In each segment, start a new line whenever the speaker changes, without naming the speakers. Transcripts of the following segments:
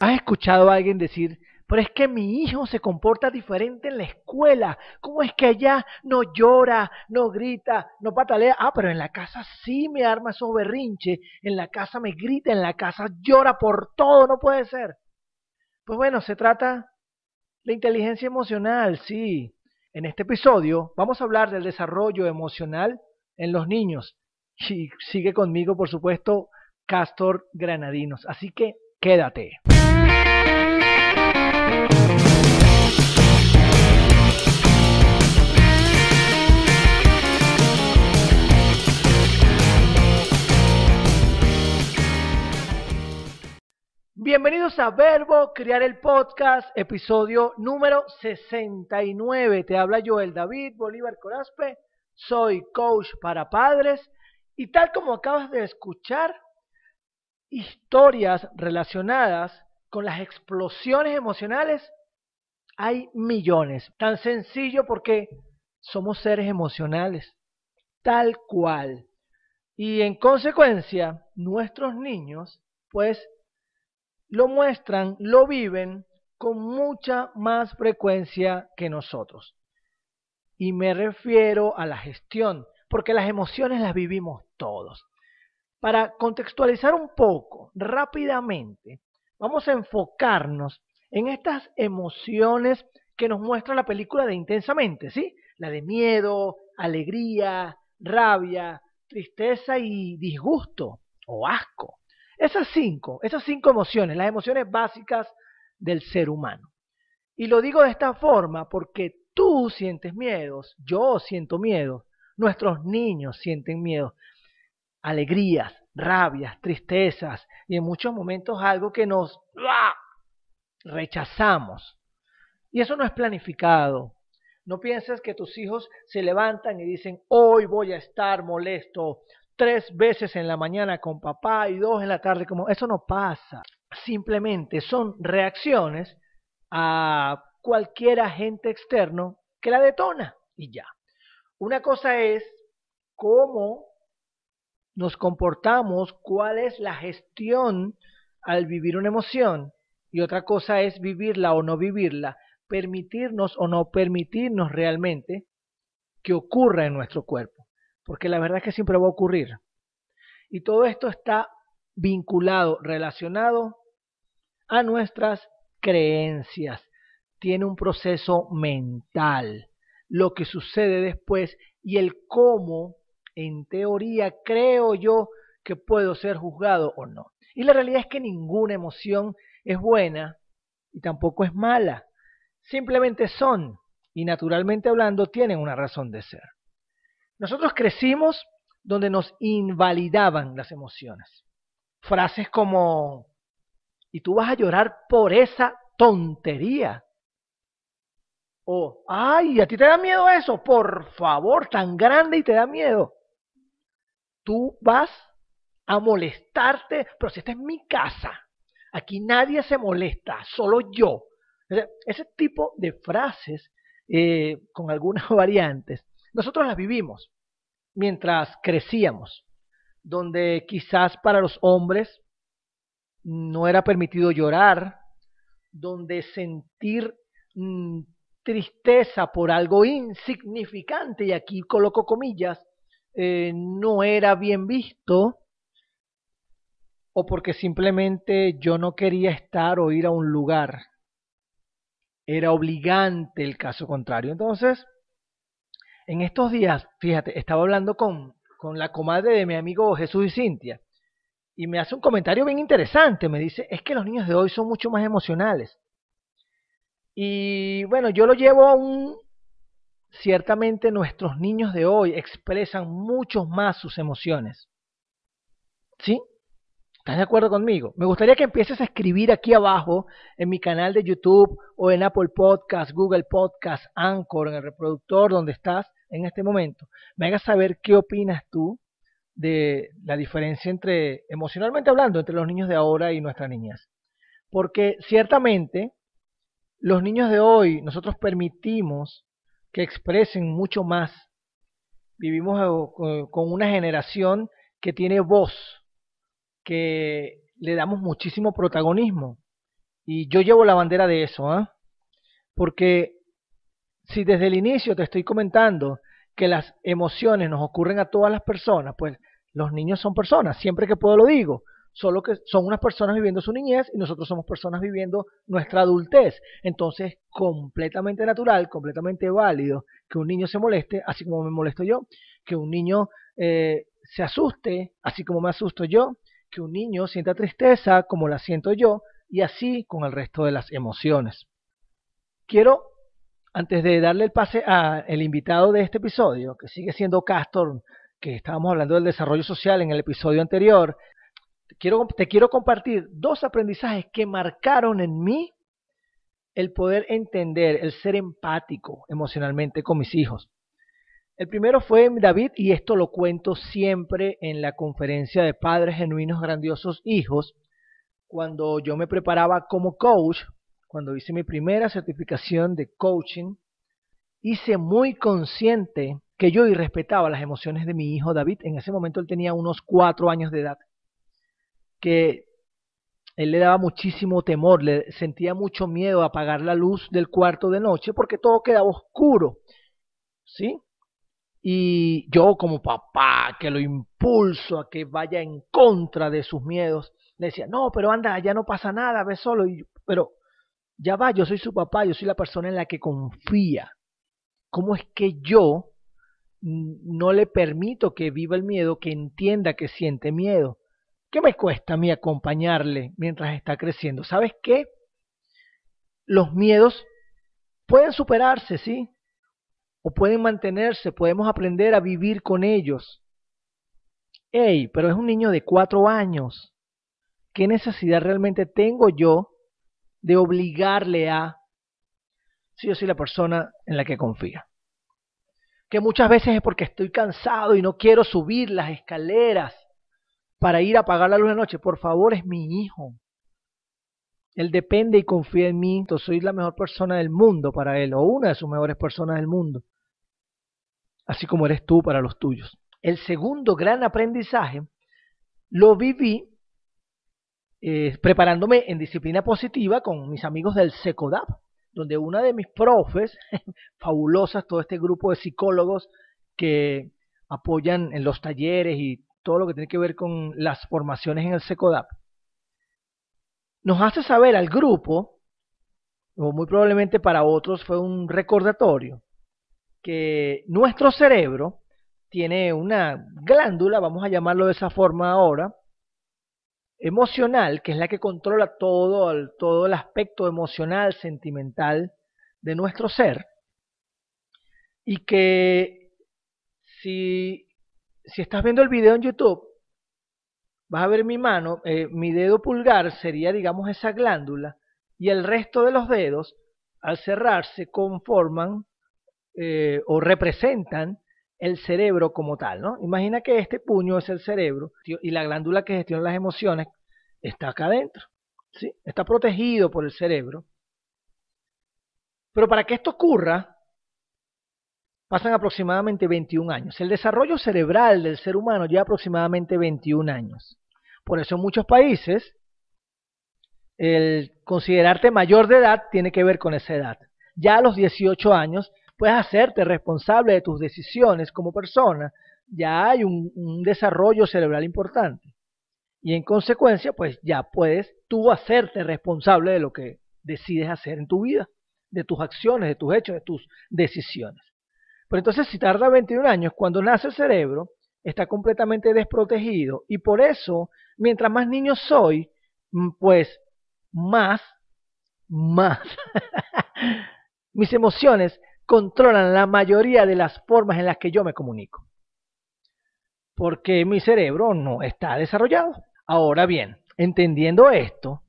¿Has escuchado a alguien decir, pero es que mi hijo se comporta diferente en la escuela? ¿Cómo es que allá no llora, no grita, no patalea? Ah, pero en la casa sí me arma esos berrinches, en la casa me grita, en la casa llora por todo, no puede ser. Pues bueno, se trata de inteligencia emocional, sí. En este episodio vamos a hablar del desarrollo emocional en los niños. Y sigue conmigo, por supuesto, Castor Granadinos. Así que quédate. Bienvenidos a Verbo Crear el Podcast, episodio número 69. Te habla Joel David Bolívar Corazpe, soy coach para padres y tal como acabas de escuchar, historias relacionadas con las explosiones emocionales hay millones. Tan sencillo porque somos seres emocionales, tal cual. Y en consecuencia, nuestros niños, pues, lo muestran, lo viven con mucha más frecuencia que nosotros. Y me refiero a la gestión, porque las emociones las vivimos todos. Para contextualizar un poco rápidamente, vamos a enfocarnos en estas emociones que nos muestra la película de Intensamente, ¿sí? La de miedo, alegría, rabia, tristeza y disgusto o asco. Esas cinco, esas cinco emociones, las emociones básicas del ser humano. Y lo digo de esta forma porque tú sientes miedos, yo siento miedo, nuestros niños sienten miedo alegrías, rabias, tristezas y en muchos momentos algo que nos rechazamos. Y eso no es planificado. No pienses que tus hijos se levantan y dicen, hoy voy a estar molesto tres veces en la mañana con papá y dos en la tarde como... Eso no pasa. Simplemente son reacciones a cualquier agente externo que la detona y ya. Una cosa es cómo nos comportamos, cuál es la gestión al vivir una emoción y otra cosa es vivirla o no vivirla, permitirnos o no permitirnos realmente que ocurra en nuestro cuerpo, porque la verdad es que siempre va a ocurrir. Y todo esto está vinculado, relacionado a nuestras creencias. Tiene un proceso mental, lo que sucede después y el cómo en teoría creo yo que puedo ser juzgado o no. Y la realidad es que ninguna emoción es buena y tampoco es mala. Simplemente son y naturalmente hablando tienen una razón de ser. Nosotros crecimos donde nos invalidaban las emociones. Frases como, y tú vas a llorar por esa tontería. O, ay, ¿a ti te da miedo eso? Por favor, tan grande y te da miedo tú vas a molestarte, pero si esta es mi casa, aquí nadie se molesta, solo yo. Ese tipo de frases, eh, con algunas variantes, nosotros las vivimos mientras crecíamos, donde quizás para los hombres no era permitido llorar, donde sentir mm, tristeza por algo insignificante, y aquí coloco comillas, eh, no era bien visto o porque simplemente yo no quería estar o ir a un lugar. Era obligante el caso contrario. Entonces, en estos días, fíjate, estaba hablando con, con la comadre de mi amigo Jesús y Cintia y me hace un comentario bien interesante. Me dice, es que los niños de hoy son mucho más emocionales. Y bueno, yo lo llevo a un, ciertamente nuestros niños de hoy expresan mucho más sus emociones. ¿Sí? ¿Estás de acuerdo conmigo? Me gustaría que empieces a escribir aquí abajo en mi canal de YouTube o en Apple Podcast, Google Podcast, Anchor, en el reproductor donde estás en este momento. Me hagas saber qué opinas tú de la diferencia entre, emocionalmente hablando, entre los niños de ahora y nuestras niñas. Porque ciertamente los niños de hoy, nosotros permitimos que expresen mucho más. Vivimos eh, con una generación que tiene voz, que le damos muchísimo protagonismo Y yo llevo la bandera de eso, ¿ah? Porque si desde el inicio te estoy comentando que las emociones nos ocurren a todas las personas, pues los niños son personas, siempre que puedo lo digo, solo que son unas personas viviendo su niñez y nosotros somos personas viviendo nuestra adultez. Entonces, completamente natural, completamente válido que un niño se moleste, así como me molesto yo, que un niño eh, se asuste, así como me asusto yo, que un niño sienta tristeza, como la siento yo, y así con el resto de las emociones. Quiero, antes de darle el pase al invitado de este episodio, que sigue siendo Castor, que estábamos hablando del desarrollo social en el episodio anterior, quiero, te quiero compartir dos aprendizajes que marcaron en mí el poder entender, el ser empático emocionalmente con mis hijos. El primero fue David, y esto lo cuento siempre en la conferencia de Padres Genuinos Grandiosos Hijos, cuando yo me preparaba como coach, cuando hice mi primera certificación de coaching, hice muy consciente que yo irrespetaba las emociones de mi hijo David. En ese momento él tenía unos cuatro años de edad, que él le daba muchísimo temor, le sentía mucho miedo a apagar la luz del cuarto de noche porque todo quedaba oscuro. ¿Sí? Y yo como papá, que lo impulso a que vaya en contra de sus miedos, le decía, no, pero anda, ya no pasa nada, ve solo. Y, pero ya va, yo soy su papá, yo soy la persona en la que confía. ¿Cómo es que yo no le permito que viva el miedo, que entienda que siente miedo? ¿Qué me cuesta a mí acompañarle mientras está creciendo? ¿Sabes qué? Los miedos pueden superarse, ¿sí? o pueden mantenerse, podemos aprender a vivir con ellos. Ey, pero es un niño de cuatro años. ¿Qué necesidad realmente tengo yo de obligarle a si yo soy la persona en la que confía? Que muchas veces es porque estoy cansado y no quiero subir las escaleras para ir a apagar la luz de noche. Por favor, es mi hijo. Él depende y confía en mí, entonces soy la mejor persona del mundo para él, o una de sus mejores personas del mundo así como eres tú para los tuyos. El segundo gran aprendizaje lo viví eh, preparándome en disciplina positiva con mis amigos del SECODAP, donde una de mis profes, fabulosas, todo este grupo de psicólogos que apoyan en los talleres y todo lo que tiene que ver con las formaciones en el SECODAP, nos hace saber al grupo, o muy probablemente para otros fue un recordatorio, que nuestro cerebro tiene una glándula, vamos a llamarlo de esa forma ahora, emocional, que es la que controla todo el, todo el aspecto emocional, sentimental de nuestro ser, y que si, si estás viendo el video en YouTube, vas a ver mi mano, eh, mi dedo pulgar sería, digamos, esa glándula, y el resto de los dedos, al cerrarse, conforman eh, o representan el cerebro como tal, ¿no? Imagina que este puño es el cerebro y la glándula que gestiona las emociones está acá adentro, ¿sí? Está protegido por el cerebro. Pero para que esto ocurra, pasan aproximadamente 21 años. El desarrollo cerebral del ser humano lleva aproximadamente 21 años. Por eso en muchos países el considerarte mayor de edad tiene que ver con esa edad. Ya a los 18 años puedes hacerte responsable de tus decisiones como persona, ya hay un, desarrollo cerebral importante. Y en consecuencia, pues ya puedes tú hacerte responsable de lo que decides hacer en tu vida, de tus acciones, de tus hechos, de tus decisiones. Pero entonces, si tarda 21 años, cuando nace el cerebro, está completamente desprotegido. Y por eso, mientras más niño soy, mm, pues más, más, mis emociones controlan la mayoría de las formas en las que yo me comunico. Porque mi cerebro no está desarrollado. Ahora bien, entendiendo esto,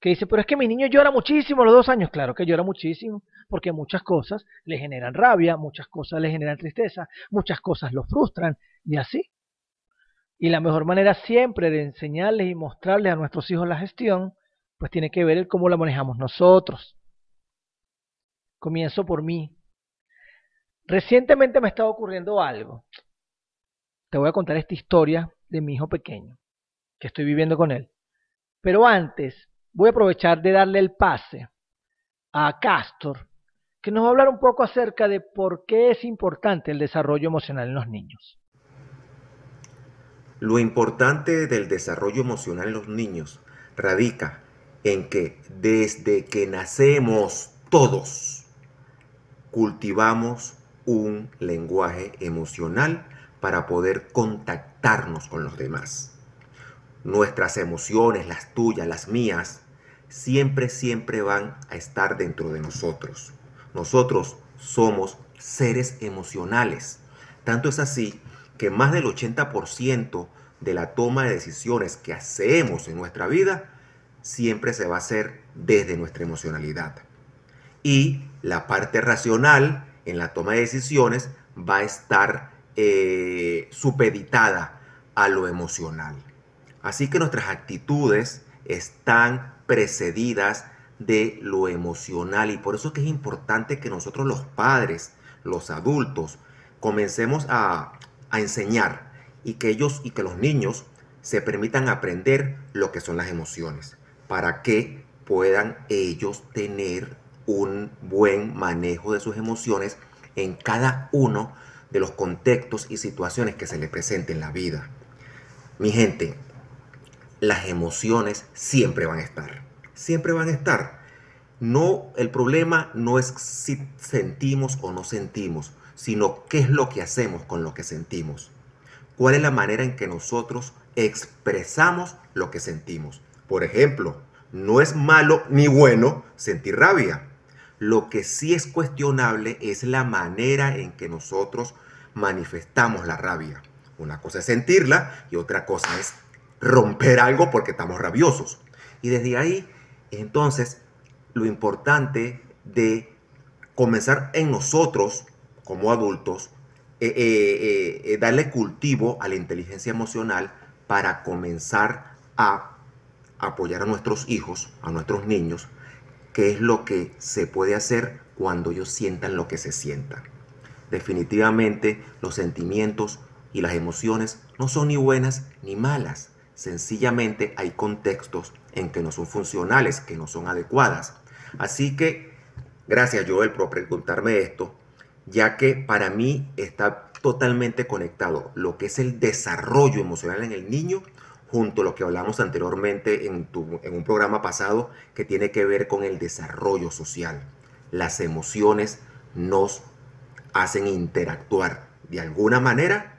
que dice, pero es que mi niño llora muchísimo a los dos años. Claro que llora muchísimo, porque muchas cosas le generan rabia, muchas cosas le generan tristeza, muchas cosas lo frustran, y así. Y la mejor manera siempre de enseñarles y mostrarles a nuestros hijos la gestión, pues tiene que ver el cómo la manejamos nosotros. Comienzo por mí. Recientemente me estaba ocurriendo algo. Te voy a contar esta historia de mi hijo pequeño, que estoy viviendo con él. Pero antes, voy a aprovechar de darle el pase a Castor, que nos va a hablar un poco acerca de por qué es importante el desarrollo emocional en los niños.
Lo importante del desarrollo emocional en los niños radica en que desde que nacemos todos cultivamos un lenguaje emocional para poder contactarnos con los demás. Nuestras emociones, las tuyas, las mías, siempre, siempre van a estar dentro de nosotros. Nosotros somos seres emocionales. Tanto es así que más del 80% de la toma de decisiones que hacemos en nuestra vida siempre se va a hacer desde nuestra emocionalidad. Y la parte racional en la toma de decisiones va a estar eh, supeditada a lo emocional. Así que nuestras actitudes están precedidas de lo emocional y por eso es que es importante que nosotros los padres, los adultos, comencemos a, a enseñar y que ellos y que los niños se permitan aprender lo que son las emociones para que puedan ellos tener un buen manejo de sus emociones en cada uno de los contextos y situaciones que se les presenten en la vida. Mi gente, las emociones siempre van a estar. Siempre van a estar. No, el problema no es si sentimos o no sentimos, sino qué es lo que hacemos con lo que sentimos. ¿Cuál es la manera en que nosotros expresamos lo que sentimos? Por ejemplo, no es malo ni bueno sentir rabia. Lo que sí es cuestionable es la manera en que nosotros manifestamos la rabia. Una cosa es sentirla y otra cosa es romper algo porque estamos rabiosos. Y desde ahí, entonces, lo importante de comenzar en nosotros, como adultos, eh, eh, eh, darle cultivo a la inteligencia emocional para comenzar a apoyar a nuestros hijos, a nuestros niños, qué es lo que se puede hacer cuando ellos sientan lo que se sientan. Definitivamente los sentimientos y las emociones no son ni buenas ni malas. Sencillamente hay contextos en que no son funcionales, que no son adecuadas. Así que, gracias Joel por preguntarme esto, ya que para mí está totalmente conectado lo que es el desarrollo emocional en el niño junto a lo que hablamos anteriormente en, en un programa pasado que tiene que ver con el desarrollo social. Las emociones nos hacen interactuar de alguna manera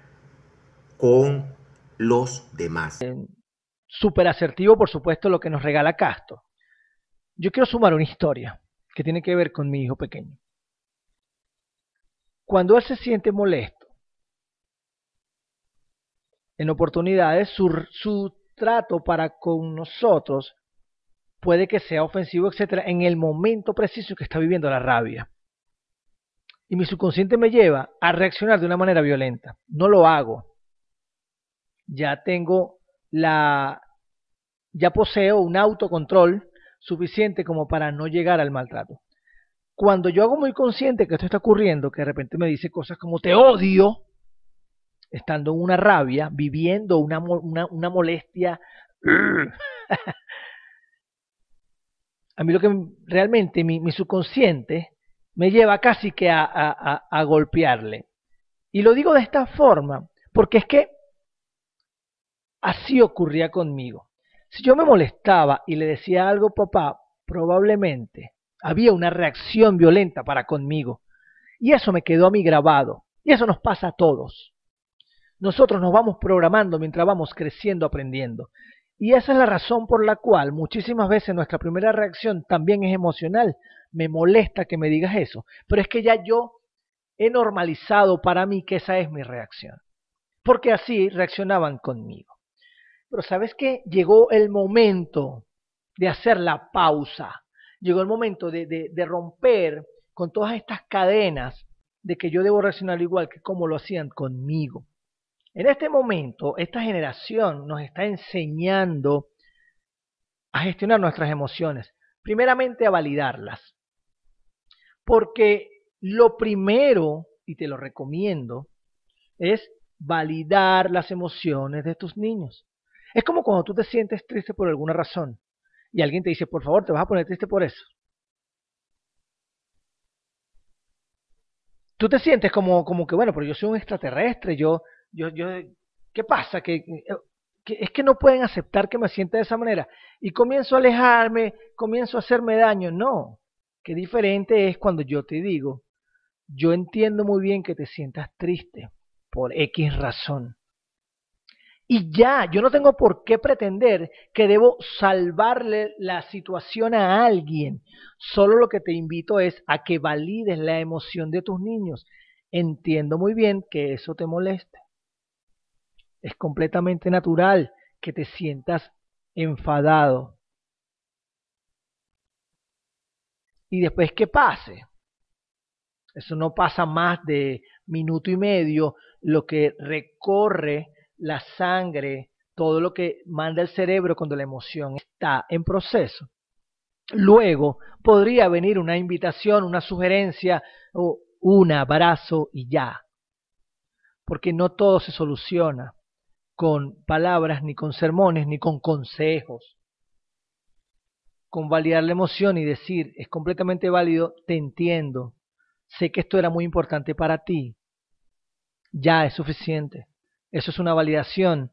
con los demás.
Súper asertivo, por supuesto, lo que nos regala Castro. Yo quiero sumar una historia que tiene que ver con mi hijo pequeño. Cuando él se siente molesto, en oportunidades, su, su trato para con nosotros puede que sea ofensivo, etcétera, en el momento preciso que está viviendo la rabia. Y mi subconsciente me lleva a reaccionar de una manera violenta. No lo hago. Ya tengo la. Ya poseo un autocontrol suficiente como para no llegar al maltrato. Cuando yo hago muy consciente que esto está ocurriendo, que de repente me dice cosas como te odio, estando en una rabia, viviendo una, una, molestia. a mí lo que realmente mi, mi subconsciente me lleva casi que a, a, a, golpearle. Y lo digo de esta forma, porque es que así ocurría conmigo. Si yo me molestaba y le decía algo, papá, probablemente había una reacción violenta para conmigo. Y eso me quedó a mí grabado. Y eso nos pasa a todos. Nosotros nos vamos programando mientras vamos creciendo, aprendiendo. Y esa es la razón por la cual muchísimas veces nuestra primera reacción también es emocional. Me molesta que me digas eso, pero es que ya yo he normalizado para mí que esa es mi reacción. Porque así reaccionaban conmigo. Pero sabes qué? Llegó el momento de hacer la pausa. Llegó el momento de, de, de romper con todas estas cadenas de que yo debo reaccionar igual que como lo hacían conmigo. En este momento, esta generación nos está enseñando a gestionar nuestras emociones. Primeramente a validarlas. Porque lo primero, y te lo recomiendo, es validar las emociones de tus niños. Es como cuando tú te sientes triste por alguna razón. y alguien te dice, por favor, te vas a poner triste por eso. Tú te sientes como, como que, bueno, pero yo soy un extraterrestre, yo, yo, yo, ¿qué pasa? Que, es que no pueden aceptar que me sienta de esa manera. Y comienzo a alejarme, comienzo a hacerme daño. No, qué diferente es cuando yo te digo, yo entiendo muy bien que te sientas triste por X razón. Y ya, yo no tengo por qué pretender que debo salvarle la situación a alguien. Solo lo que te invito es a que valides la emoción de tus niños. Entiendo muy bien que eso te moleste. Es completamente natural que te sientas enfadado. Y después que pase. Eso no pasa más de minuto y medio. Lo que recorre la sangre, todo lo que manda el cerebro cuando la emoción está en proceso. Luego podría venir una invitación, una sugerencia o un abrazo y ya. Porque no todo se soluciona con palabras, ni con sermones, ni con consejos. Con validar la emoción y decir, es completamente válido, te entiendo, sé que esto era muy importante para ti, ya es suficiente. Eso es una validación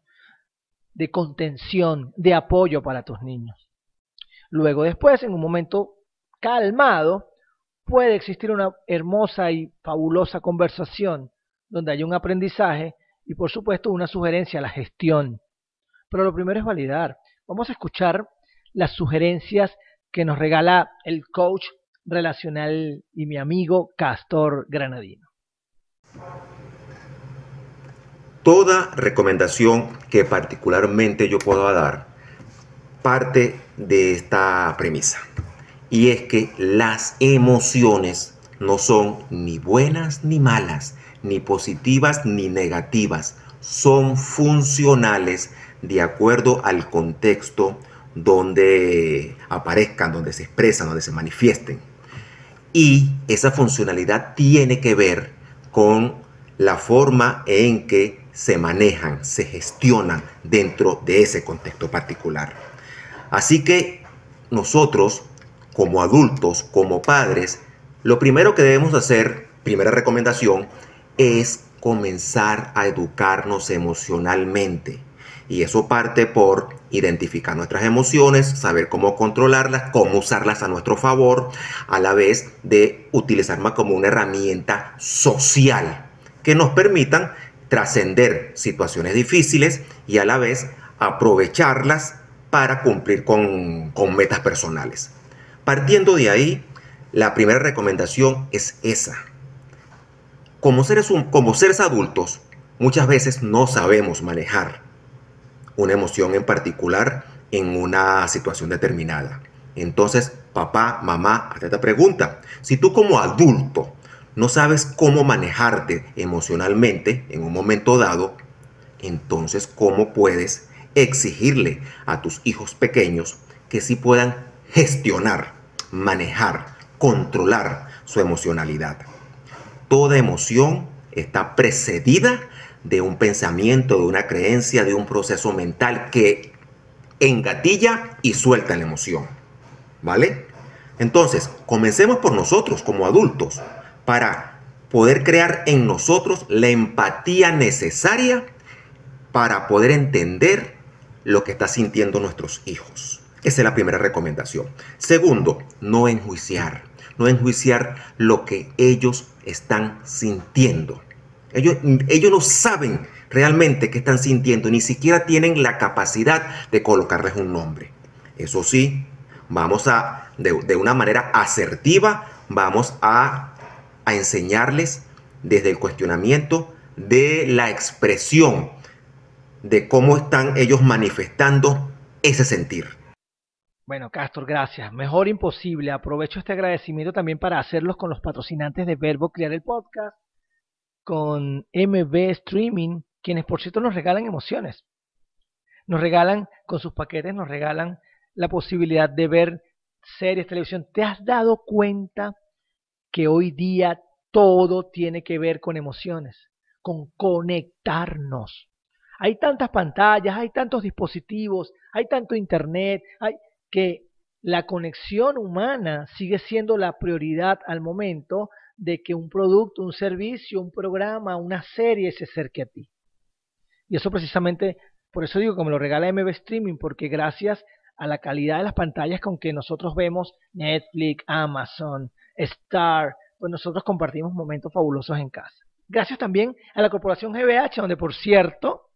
de contención, de apoyo para tus niños. Luego después, en un momento calmado, puede existir una hermosa y fabulosa conversación donde hay un aprendizaje y por supuesto una sugerencia la gestión. Pero lo primero es validar. Vamos a escuchar las sugerencias que nos regala el coach relacional y mi amigo Castor Granadino.
Toda recomendación que particularmente yo pueda dar parte de esta premisa. Y es que las emociones no son ni buenas ni malas, ni positivas ni negativas. Son funcionales de acuerdo al contexto donde aparezcan, donde se expresan, donde se manifiesten. Y esa funcionalidad tiene que ver con la forma en que se manejan, se gestionan dentro de ese contexto particular. Así que nosotros, como adultos, como padres, lo primero que debemos hacer, primera recomendación, es comenzar a educarnos emocionalmente. Y eso parte por identificar nuestras emociones, saber cómo controlarlas, cómo usarlas a nuestro favor, a la vez de utilizarlas como una herramienta social que nos permitan trascender situaciones difíciles y a la vez aprovecharlas para cumplir con, metas personales. Partiendo de ahí, la primera recomendación es esa. Como seres, como seres adultos, muchas veces no sabemos manejar una emoción en particular en una situación determinada. Entonces, papá, mamá, hazte esta pregunta. Si tú como adulto no sabes cómo manejarte emocionalmente en un momento dado, entonces ¿cómo puedes exigirle a tus hijos pequeños que sí puedan gestionar, manejar, controlar su emocionalidad? Toda emoción está precedida de un pensamiento, de una creencia, de un proceso mental que engatilla y suelta la emoción. ¿Vale? Entonces, comencemos por nosotros como adultos para poder crear en nosotros la empatía necesaria para poder entender lo que están sintiendo nuestros hijos. Esa es la primera recomendación. Segundo, no enjuiciar. No enjuiciar lo que ellos están sintiendo. Ellos, ellos no saben realmente qué están sintiendo, ni siquiera tienen la capacidad de colocarles un nombre. Eso sí, vamos a, de, de una manera asertiva, vamos a a enseñarles desde el cuestionamiento de la expresión de cómo están ellos manifestando ese sentir.
Bueno, Castor, gracias. Mejor imposible. Aprovecho este agradecimiento también para hacerlos con los patrocinantes de Verbo Crear el Podcast, con MB Streaming, quienes por cierto nos regalan emociones. Nos regalan con sus paquetes, nos regalan la posibilidad de ver series, televisión. ¿Te has dado cuenta que hoy día todo tiene que ver con emociones, con conectarnos. Hay tantas pantallas, hay tantos dispositivos, hay tanto internet, hay que la conexión humana sigue siendo la prioridad al momento de que un producto, un servicio, un programa, una serie se acerque a ti. Y eso precisamente, por eso digo que me lo regala MB Streaming, porque gracias a la calidad de las pantallas con que nosotros vemos Netflix, Amazon, Star, pues nosotros compartimos momentos fabulosos en casa. Gracias también a la corporación GBH, donde por cierto,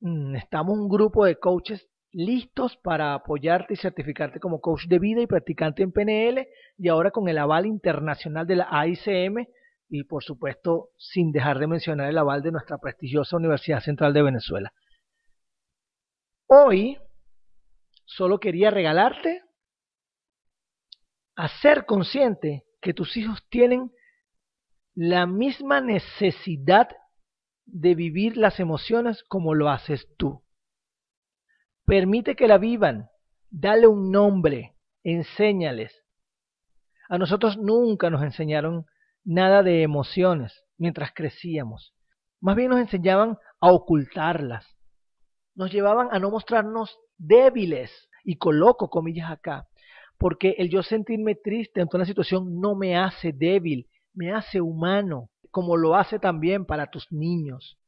mm, estamos un grupo de coaches listos para apoyarte y certificarte como coach de vida y practicante en PNL y ahora con el aval internacional de la AICM y por supuesto sin dejar de mencionar el aval de nuestra prestigiosa Universidad Central de Venezuela. Hoy solo quería regalarte a ser consciente que tus hijos tienen la misma necesidad de vivir las emociones como lo haces tú. Permite que la vivan, dale un nombre, enséñales. A nosotros nunca nos enseñaron nada de emociones mientras crecíamos. Más bien nos enseñaban a ocultarlas. Nos llevaban a no mostrarnos débiles, y coloco comillas acá, porque el yo sentirme triste ante una situación no me hace débil, me hace humano, como lo hace también para tus niños.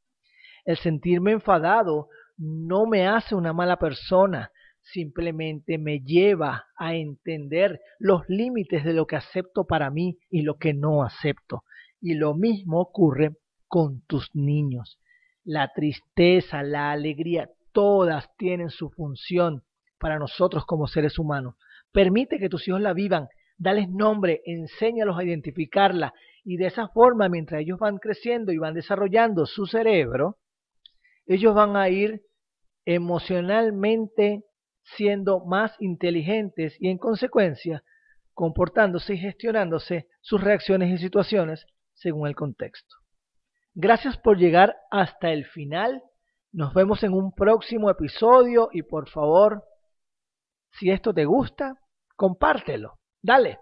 El sentirme enfadado no me hace una mala persona, simplemente me lleva a entender los límites de lo que acepto para mí y lo que no acepto. Y lo mismo ocurre con tus niños. La tristeza, la alegría, todas tienen su función para nosotros como seres humanos. Permite que tus hijos la vivan, dales nombre, enséñalos a identificarla y de esa forma, mientras ellos van creciendo y van desarrollando su cerebro, ellos van a ir emocionalmente siendo más inteligentes y en consecuencia comportándose y gestionándose sus reacciones y situaciones según el contexto. Gracias por llegar hasta el final. Nos vemos en un próximo episodio y por favor, si esto te gusta, compártelo. Dale.